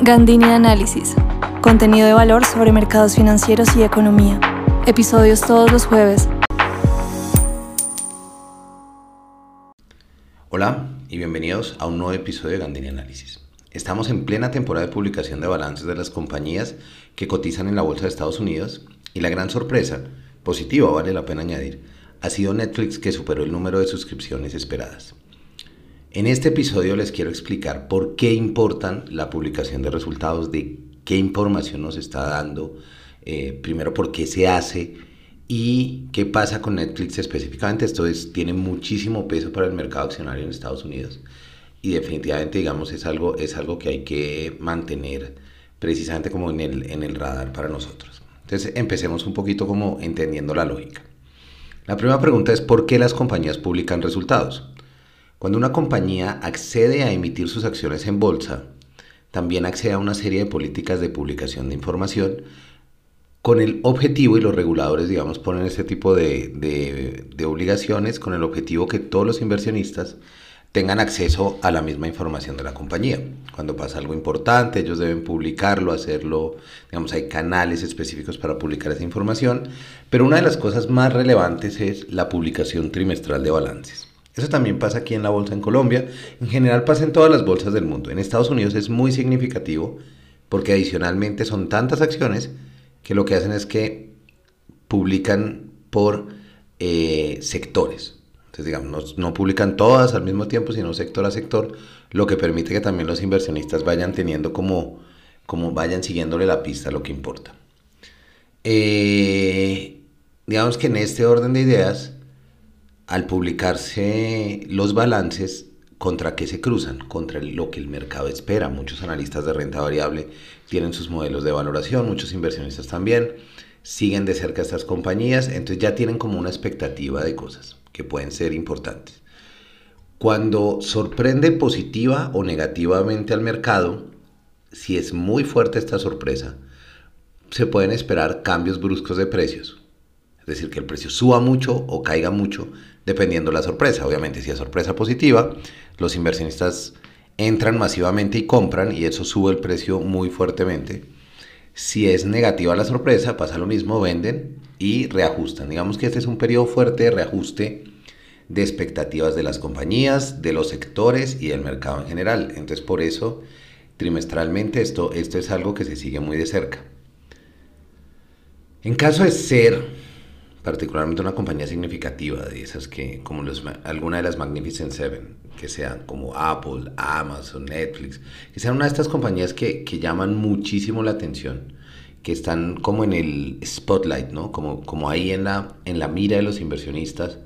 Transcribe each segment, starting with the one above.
Gandini Análisis. Contenido de valor sobre mercados financieros y economía. Episodios todos los jueves. Hola y bienvenidos a un nuevo episodio de Gandini Análisis. Estamos en plena temporada de publicación de balances de las compañías que cotizan en la Bolsa de Estados Unidos y la gran sorpresa, positiva vale la pena añadir, ha sido Netflix que superó el número de suscripciones esperadas. En este episodio les quiero explicar por qué importan la publicación de resultados, de qué información nos está dando, eh, primero por qué se hace y qué pasa con Netflix específicamente. Esto es, tiene muchísimo peso para el mercado accionario en Estados Unidos y definitivamente digamos es algo, es algo que hay que mantener precisamente como en el, en el radar para nosotros. Entonces empecemos un poquito como entendiendo la lógica. La primera pregunta es ¿por qué las compañías publican resultados? Cuando una compañía accede a emitir sus acciones en bolsa, también accede a una serie de políticas de publicación de información con el objetivo, y los reguladores, digamos, ponen este tipo de, obligaciones con el objetivo que todos los inversionistas tengan acceso a la misma información de la compañía. Cuando pasa algo importante, ellos deben publicarlo, hacerlo, digamos, hay canales específicos para publicar esa información, pero una de las cosas más relevantes es la publicación trimestral de balances. Eso también pasa aquí en la bolsa en Colombia. En general pasa en todas las bolsas del mundo. En Estados Unidos es muy significativo porque adicionalmente son tantas acciones que lo que hacen es que publican por eh, sectores. Entonces, digamos, no, publican todas al mismo tiempo, sino sector a sector, lo que permite que también los inversionistas vayan teniendo como, como vayan siguiéndole la pista a lo que importa. Eh, digamos que en este orden de ideas, al publicarse los balances, ¿contra qué se cruzan? Contra lo que el mercado espera. Muchos analistas de renta variable tienen sus modelos de valoración, muchos inversionistas también, siguen de cerca estas compañías, entonces ya tienen como una expectativa de cosas que pueden ser importantes. Cuando sorprende positiva o negativamente al mercado, si es muy fuerte esta sorpresa, se pueden esperar cambios bruscos de precios. Es decir, que el precio suba mucho o caiga mucho dependiendo la sorpresa. Obviamente, si es sorpresa positiva, los inversionistas entran masivamente y compran y eso sube el precio muy fuertemente. Si es negativa la sorpresa, pasa lo mismo, venden y reajustan. Digamos que este es un periodo fuerte de reajuste de expectativas de las compañías, de los sectores y del mercado en general. Entonces, por eso, trimestralmente esto, esto es algo que se sigue muy de cerca. En caso de ser particularmente una compañía significativa de esas que, como los, alguna de las Magnificent Seven, que sean como Apple, Amazon, Netflix, que sean una de estas compañías que, que llaman muchísimo la atención, que están como en el spotlight, ¿no? Como, como ahí en la, en la mira de los inversionistas,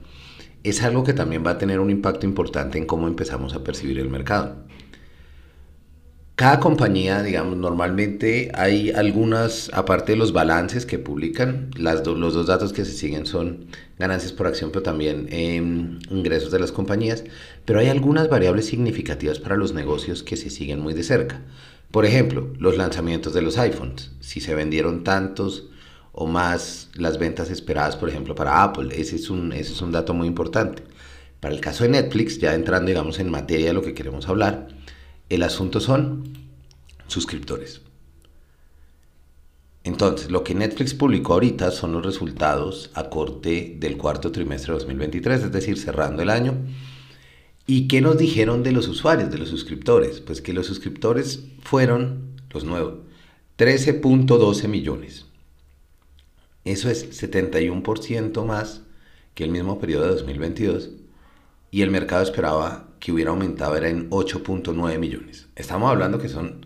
es algo que también va a tener un impacto importante en cómo empezamos a percibir el mercado. Cada compañía, digamos, normalmente hay algunas, aparte de los balances que publican, los dos datos que se siguen son ganancias por acción, pero también em, ingresos de las compañías, pero hay algunas variables significativas para los negocios que se siguen muy de cerca. Por ejemplo, los lanzamientos de los iPhones, si se vendieron tantos o más las ventas esperadas, por ejemplo, para Apple, ese es un, ese es un dato muy importante. Para el caso de Netflix, ya entrando, digamos, en materia de lo que queremos hablar, el asunto son suscriptores. Entonces, lo que Netflix publicó ahorita son los resultados a corte del cuarto trimestre de 2023, es decir, cerrando el año. ¿Y qué nos dijeron de los usuarios, de los suscriptores? Pues que los suscriptores fueron, los nuevos, 13.12 millones. Eso es 71% más que el mismo periodo de 2022 y el mercado esperaba que hubiera aumentado era en 8.9 millones. Estamos hablando que son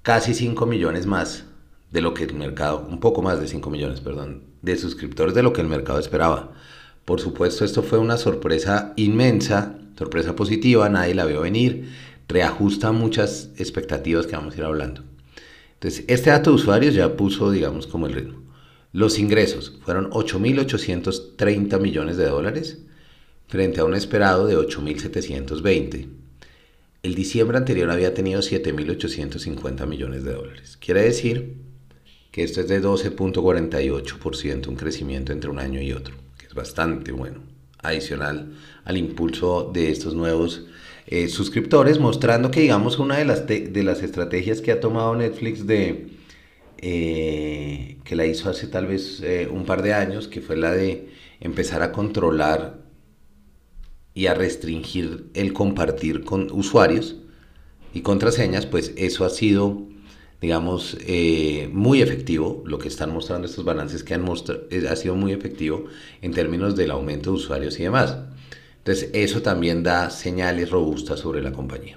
casi 5 millones más de lo que el mercado, un poco más de 5 millones, perdón, de suscriptores de lo que el mercado esperaba. Por supuesto, esto fue una sorpresa inmensa, sorpresa positiva, nadie la vio venir, reajusta muchas expectativas que vamos a ir hablando. Entonces, este dato de usuarios ya puso, digamos, como el ritmo. Los ingresos fueron 8.830 millones de dólares, frente a un esperado de 8.720. El diciembre anterior había tenido 7.850 millones de dólares. Quiere decir que esto es de 12.48%, un crecimiento entre un año y otro, que es bastante bueno, adicional al impulso de estos nuevos eh, suscriptores, mostrando que, digamos, una de las, de las estrategias que ha tomado Netflix de, eh, que la hizo hace tal vez eh, un par de años, que fue la de empezar a controlar y a restringir el compartir con usuarios y contraseñas, pues eso ha sido, digamos, muy efectivo. Lo que están mostrando estos balances que han mostrado ha sido muy efectivo en términos del aumento de usuarios y demás. Entonces, eso también da señales robustas sobre la compañía.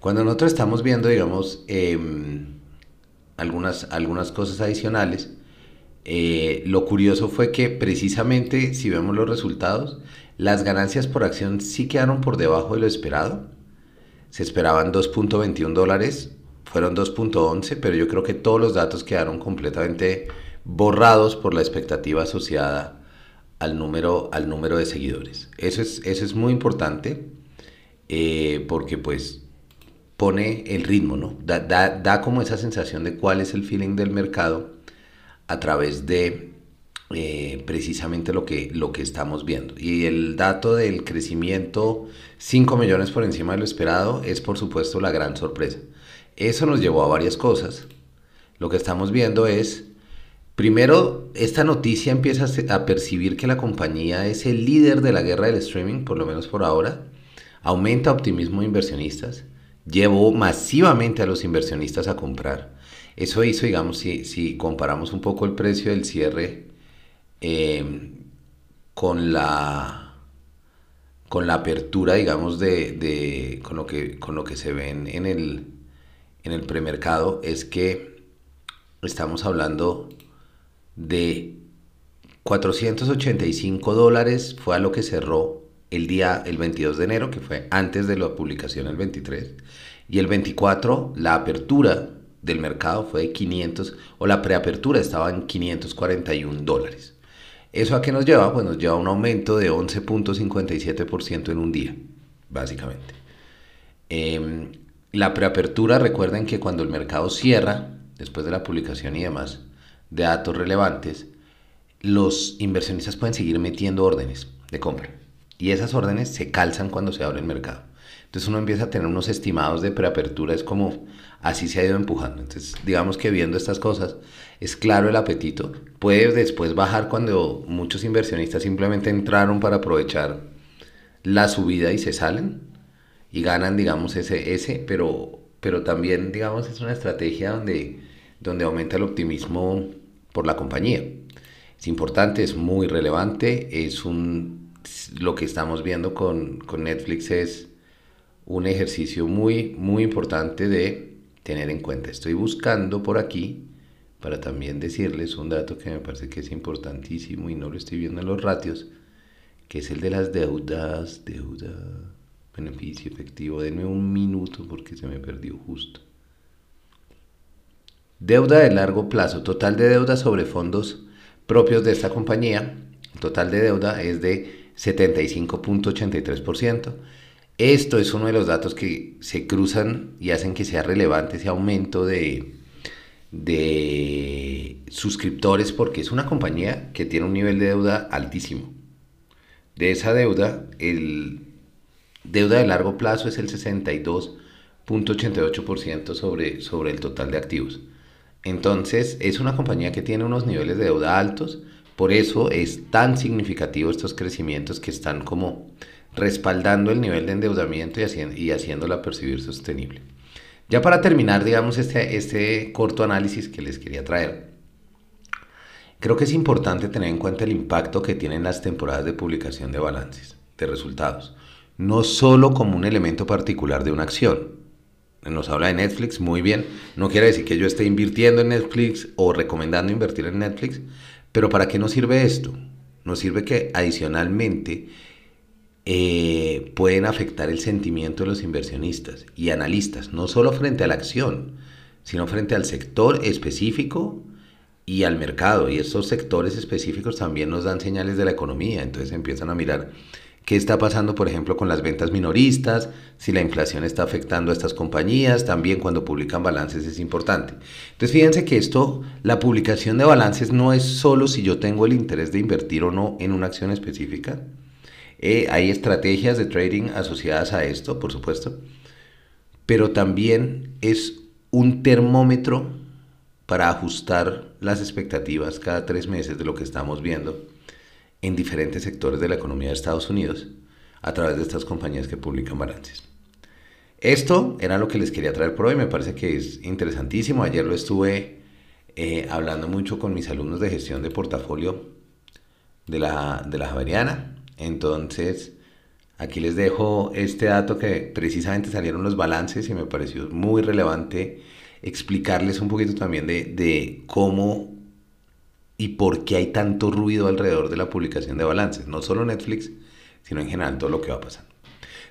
Cuando nosotros estamos viendo, digamos, em, algunas, algunas cosas adicionales, eh, lo curioso fue que precisamente, si vemos los resultados, las ganancias por acción sí quedaron por debajo de lo esperado. Se esperaban 2.21 dólares, fueron 2.11, pero yo creo que todos los datos quedaron completamente borrados por la expectativa asociada al número, al número de seguidores. Eso es, eso es muy importante eh, porque pues pone el ritmo, ¿no? Da, da, como esa sensación de cuál es el feeling del mercado a través de eh, precisamente lo que, lo que estamos viendo. Y el dato del crecimiento 5 millones por encima de lo esperado es por supuesto la gran sorpresa. Eso nos llevó a varias cosas. Lo que estamos viendo es Primero, esta noticia empieza a percibir que la compañía es el líder de la guerra del streaming, por lo menos por ahora. Aumenta optimismo de inversionistas. Llevó masivamente a los inversionistas a comprar. Eso hizo, digamos, si, comparamos un poco el precio del cierre em, con la con la apertura, digamos, de, con, lo que, con lo que se ve en el, en el premercado, es que estamos hablando de 485 dólares fue a lo que cerró el día, el 22 de enero, que fue antes de la publicación el 23, y el 24 la apertura del mercado fue de 500, o la preapertura estaba en 541 dólares. ¿Eso a qué nos lleva? Pues nos lleva a un aumento de 11.57% en un día, básicamente. Em, la preapertura, recuerden que cuando el mercado cierra, después de la publicación y demás, de datos relevantes, los inversionistas pueden seguir metiendo órdenes de compra. Y esas órdenes se calzan cuando se abre el mercado. Entonces uno empieza a tener unos estimados de preapertura, es como así se ha ido empujando. Entonces digamos que viendo estas cosas es claro el apetito. Puede después bajar cuando muchos inversionistas simplemente entraron para aprovechar la subida y se salen y ganan digamos ese, ese pero, pero también digamos es una estrategia donde, donde aumenta el optimismo por la compañía. Es importante, es muy relevante, es un, lo que estamos viendo con, con Netflix es un ejercicio muy, muy importante de tener en cuenta. Estoy buscando por aquí para también decirles un dato que me parece que es importantísimo y no lo estoy viendo en los ratios, que es el de las deudas, deuda, beneficio efectivo. Denme un minuto porque se me perdió justo. Deuda de largo plazo, total de deuda sobre fondos propios de esta compañía, total de deuda es de 75.83%. Esto es uno de los datos que se cruzan y hacen que sea relevante ese aumento de, de suscriptores porque es una compañía que tiene un nivel de deuda altísimo. De esa deuda, el deuda de largo plazo es el 62.88% sobre, sobre el total de activos. Entonces, es una compañía que tiene unos niveles de deuda altos, por eso es tan significativo estos crecimientos que están como respaldando el nivel de endeudamiento y, y haciéndola percibir sostenible. Ya para terminar, digamos, este, este corto análisis que les quería traer, creo que es importante tener en cuenta el impacto que tienen las temporadas de publicación de balances, de resultados, no solo como un elemento particular de una acción, nos habla de Netflix, muy bien. No quiere decir que yo esté invirtiendo en Netflix o recomendando invertir en Netflix, pero ¿para qué nos sirve esto? Nos sirve que adicionalmente eh, pueden afectar el sentimiento de los inversionistas y analistas, no solo frente a la acción, sino frente al sector específico y al mercado. Y estos sectores específicos también nos dan señales de la economía, entonces empiezan a mirar qué está pasando, por ejemplo, con las ventas minoristas, si la inflación está afectando a estas compañías, también cuando publican balances es importante. Entonces fíjense que esto, la publicación de balances no es solo si yo tengo el interés de invertir o no en una acción específica, Eh, hay estrategias de trading asociadas a esto, por supuesto, pero también es un termómetro para ajustar las expectativas cada tres meses de lo que estamos viendo en diferentes sectores de la economía de Estados Unidos a través de estas compañías que publican balances. Esto era lo que les quería traer por hoy, me parece que es interesantísimo. Ayer lo estuve eh, hablando mucho con mis alumnos de gestión de portafolio de la, de la Javeriana. Entonces, aquí les dejo este dato que precisamente salieron los balances y me pareció muy relevante explicarles un poquito también de, de cómo y por qué hay tanto ruido alrededor de la publicación de balances. No solo Netflix, sino en general todo lo que va pasando.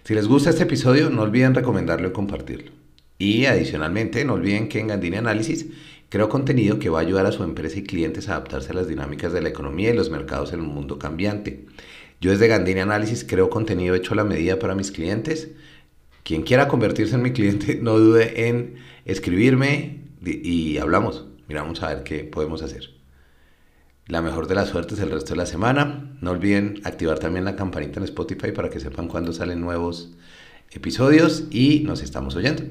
Si les gusta este episodio, no olviden recomendarlo y compartirlo. Y adicionalmente, no olviden que en Gandini Análisis creo contenido que va a ayudar a su empresa y clientes a adaptarse a las dinámicas de la economía y los mercados en un mundo cambiante. Yo desde Gandini Análisis creo contenido hecho a la medida para mis clientes. Quien quiera convertirse en mi cliente, no dude en escribirme y hablamos. Miramos a ver qué podemos hacer. La mejor de las suertes el resto de la semana. No olviden activar también la campanita en Spotify para que sepan cuándo salen nuevos episodios y nos estamos oyendo.